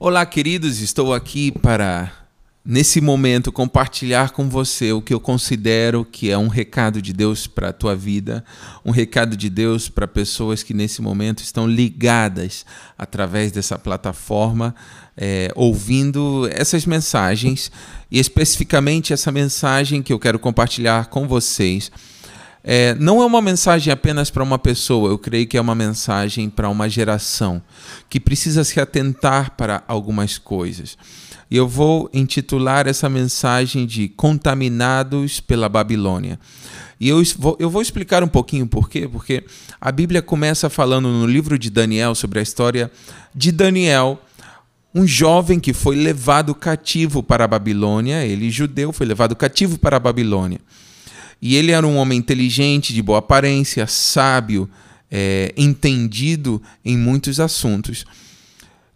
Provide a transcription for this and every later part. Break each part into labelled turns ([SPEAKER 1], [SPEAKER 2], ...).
[SPEAKER 1] Olá, queridos, estou aqui para, nesse momento, compartilhar com você o que eu considero que é um recado de Deus para a tua vida, um recado de Deus para pessoas que nesse momento estão ligadas através dessa plataforma, é, ouvindo essas mensagens, e especificamente essa mensagem que eu quero compartilhar com vocês é, não é uma mensagem apenas para uma pessoa, eu creio que é uma mensagem para uma geração que precisa se atentar para algumas coisas. E eu vou intitular essa mensagem de Contaminados pela Babilônia. E eu vou, eu vou explicar um pouquinho por quê, porque a Bíblia começa falando no livro de Daniel sobre a história de Daniel, um jovem que foi levado cativo para a Babilônia, ele judeu, foi levado cativo para a Babilônia. E ele era um homem inteligente, de boa aparência, sábio, é, entendido em muitos assuntos.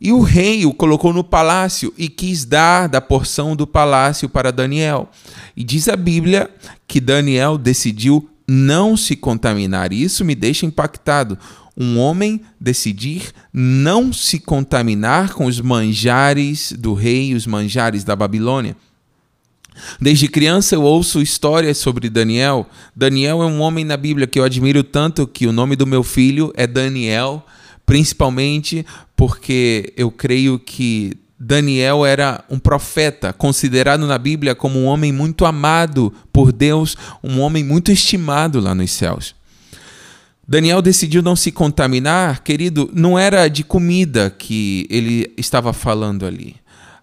[SPEAKER 1] E o rei o colocou no palácio e quis dar da porção do palácio para Daniel. E diz a Bíblia que Daniel decidiu não se contaminar. E isso me deixa impactado. Um homem decidir não se contaminar com os manjares do rei, os manjares da Babilônia. Desde criança eu ouço histórias sobre Daniel. Daniel é um homem na Bíblia que eu admiro tanto que o nome do meu filho é Daniel, principalmente porque eu creio que Daniel era um profeta, considerado na Bíblia como um homem muito amado por Deus, um homem muito estimado lá nos céus. Daniel decidiu não se contaminar, querido, não era de comida que ele estava falando ali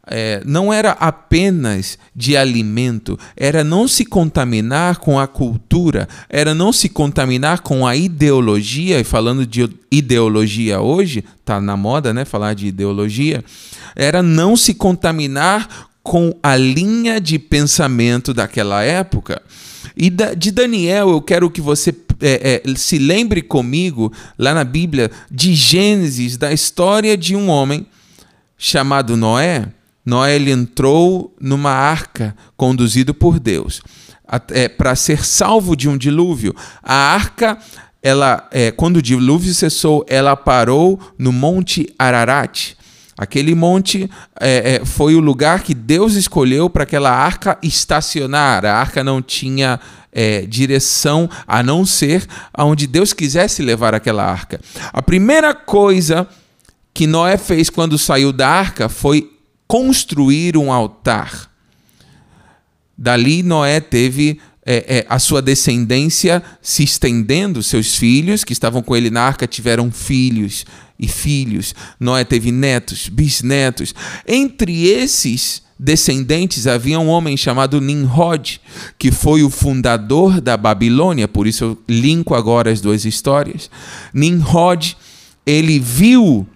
[SPEAKER 1] é, não era apenas de alimento, era não se contaminar com a cultura, era não se contaminar com a ideologia, e falando de ideologia hoje, está na moda né, falar de ideologia, era não se contaminar com a linha de pensamento daquela época. E de Daniel, eu quero que você é, é, se lembre comigo, lá na Bíblia, de Gênesis, da história de um homem chamado Noé Noé ele entrou numa arca conduzido por Deus é, para ser salvo de um dilúvio. A arca, ela, é, quando o dilúvio cessou, ela parou no Monte Ararat. Aquele monte é, é, foi o lugar que Deus escolheu para aquela arca estacionar. A arca não tinha é, direção a não ser aonde Deus quisesse levar aquela arca. A primeira coisa que Noé fez quando saiu da arca foi construir um altar. Dali Noé teve é, é, a sua descendência se estendendo, seus filhos que estavam com ele na arca tiveram filhos e filhos. Noé teve netos, bisnetos. Entre esses descendentes havia um homem chamado Nimrod, que foi o fundador da Babilônia, por isso eu linko agora as duas histórias. Nimrod, ele viu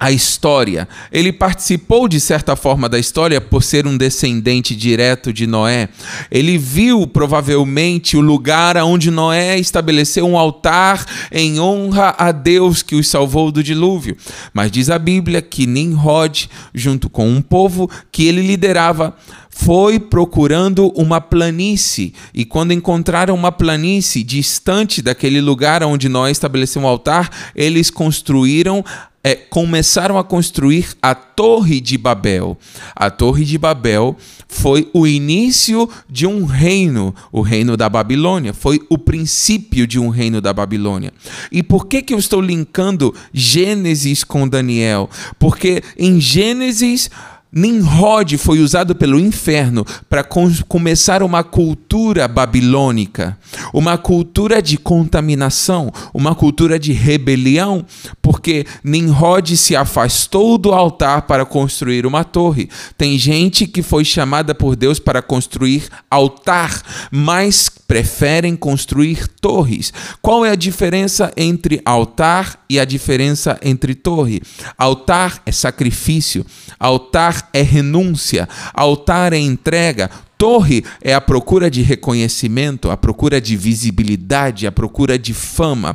[SPEAKER 1] a história. Ele participou de certa forma da história por ser um descendente direto de Noé. Ele viu provavelmente o lugar onde Noé estabeleceu um altar em honra a Deus que os salvou do dilúvio. Mas diz a Bíblia que Nimrod, junto com um povo que ele liderava, foi procurando uma planície e quando encontraram uma planície distante daquele lugar onde Noé estabeleceu um altar, eles construíram é, começaram a construir a Torre de Babel. A Torre de Babel foi o início de um reino, o reino da Babilônia, foi o princípio de um reino da Babilônia. E por que, que eu estou linkando Gênesis com Daniel? Porque em Gênesis Nimrod foi usado pelo inferno para começar uma cultura babilônica, uma cultura de contaminação, uma cultura de rebelião, porque Nimrod se afastou do altar para construir uma torre. Tem gente que foi chamada por Deus para construir altar, mas preferem construir torres. Qual é a diferença entre altar e a diferença entre torre? Altar é sacrifício, altar é renúncia, altar é entrega, torre é a procura de reconhecimento, a procura de visibilidade, a procura de fama,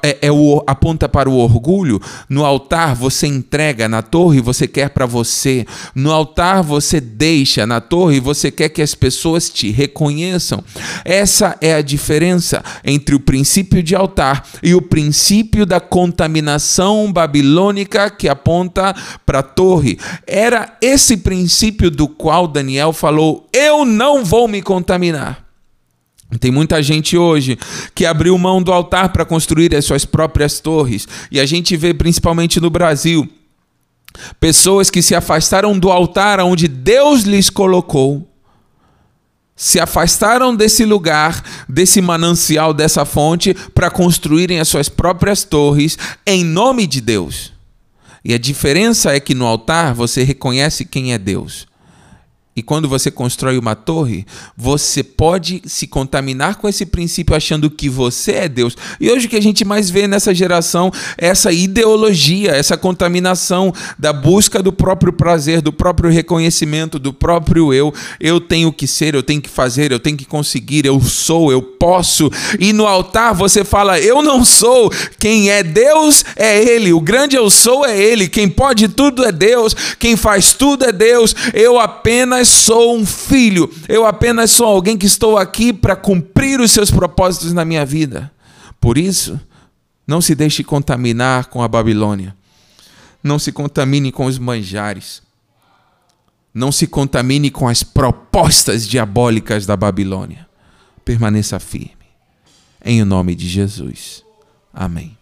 [SPEAKER 1] é, é o, aponta para o orgulho. No altar você entrega, na torre você quer para você. No altar você deixa, na torre você quer que as pessoas te reconheçam. Essa é a diferença entre o princípio de altar e o princípio da contaminação babilônica que aponta para a torre. Era esse princípio do qual Daniel falou: Eu não vou me contaminar. Tem muita gente hoje que abriu mão do altar para construir as suas próprias torres. E a gente vê principalmente no Brasil pessoas que se afastaram do altar onde Deus lhes colocou, se afastaram desse lugar, desse manancial, dessa fonte, para construírem as suas próprias torres em nome de Deus. E a diferença é que no altar você reconhece quem é Deus. E quando você constrói uma torre, você pode se contaminar com esse princípio achando que você é Deus. E hoje o que a gente mais vê nessa geração é essa ideologia, essa contaminação da busca do próprio prazer, do próprio reconhecimento, do próprio eu. Eu tenho que ser, eu tenho que fazer, eu tenho que conseguir, eu sou, eu posso. E no altar você fala: Eu não sou. Quem é Deus é Ele. O grande eu sou é Ele. Quem pode tudo é Deus. Quem faz tudo é Deus. Eu apenas apenas sou um filho, eu apenas sou alguém que estou aqui para cumprir os seus propósitos na minha vida. Por isso, não se deixe contaminar com a Babilônia. Não se contamine com os manjares. Não se contamine com as propostas diabólicas da Babilônia. Permaneça firme. Em nome de Jesus. Amém.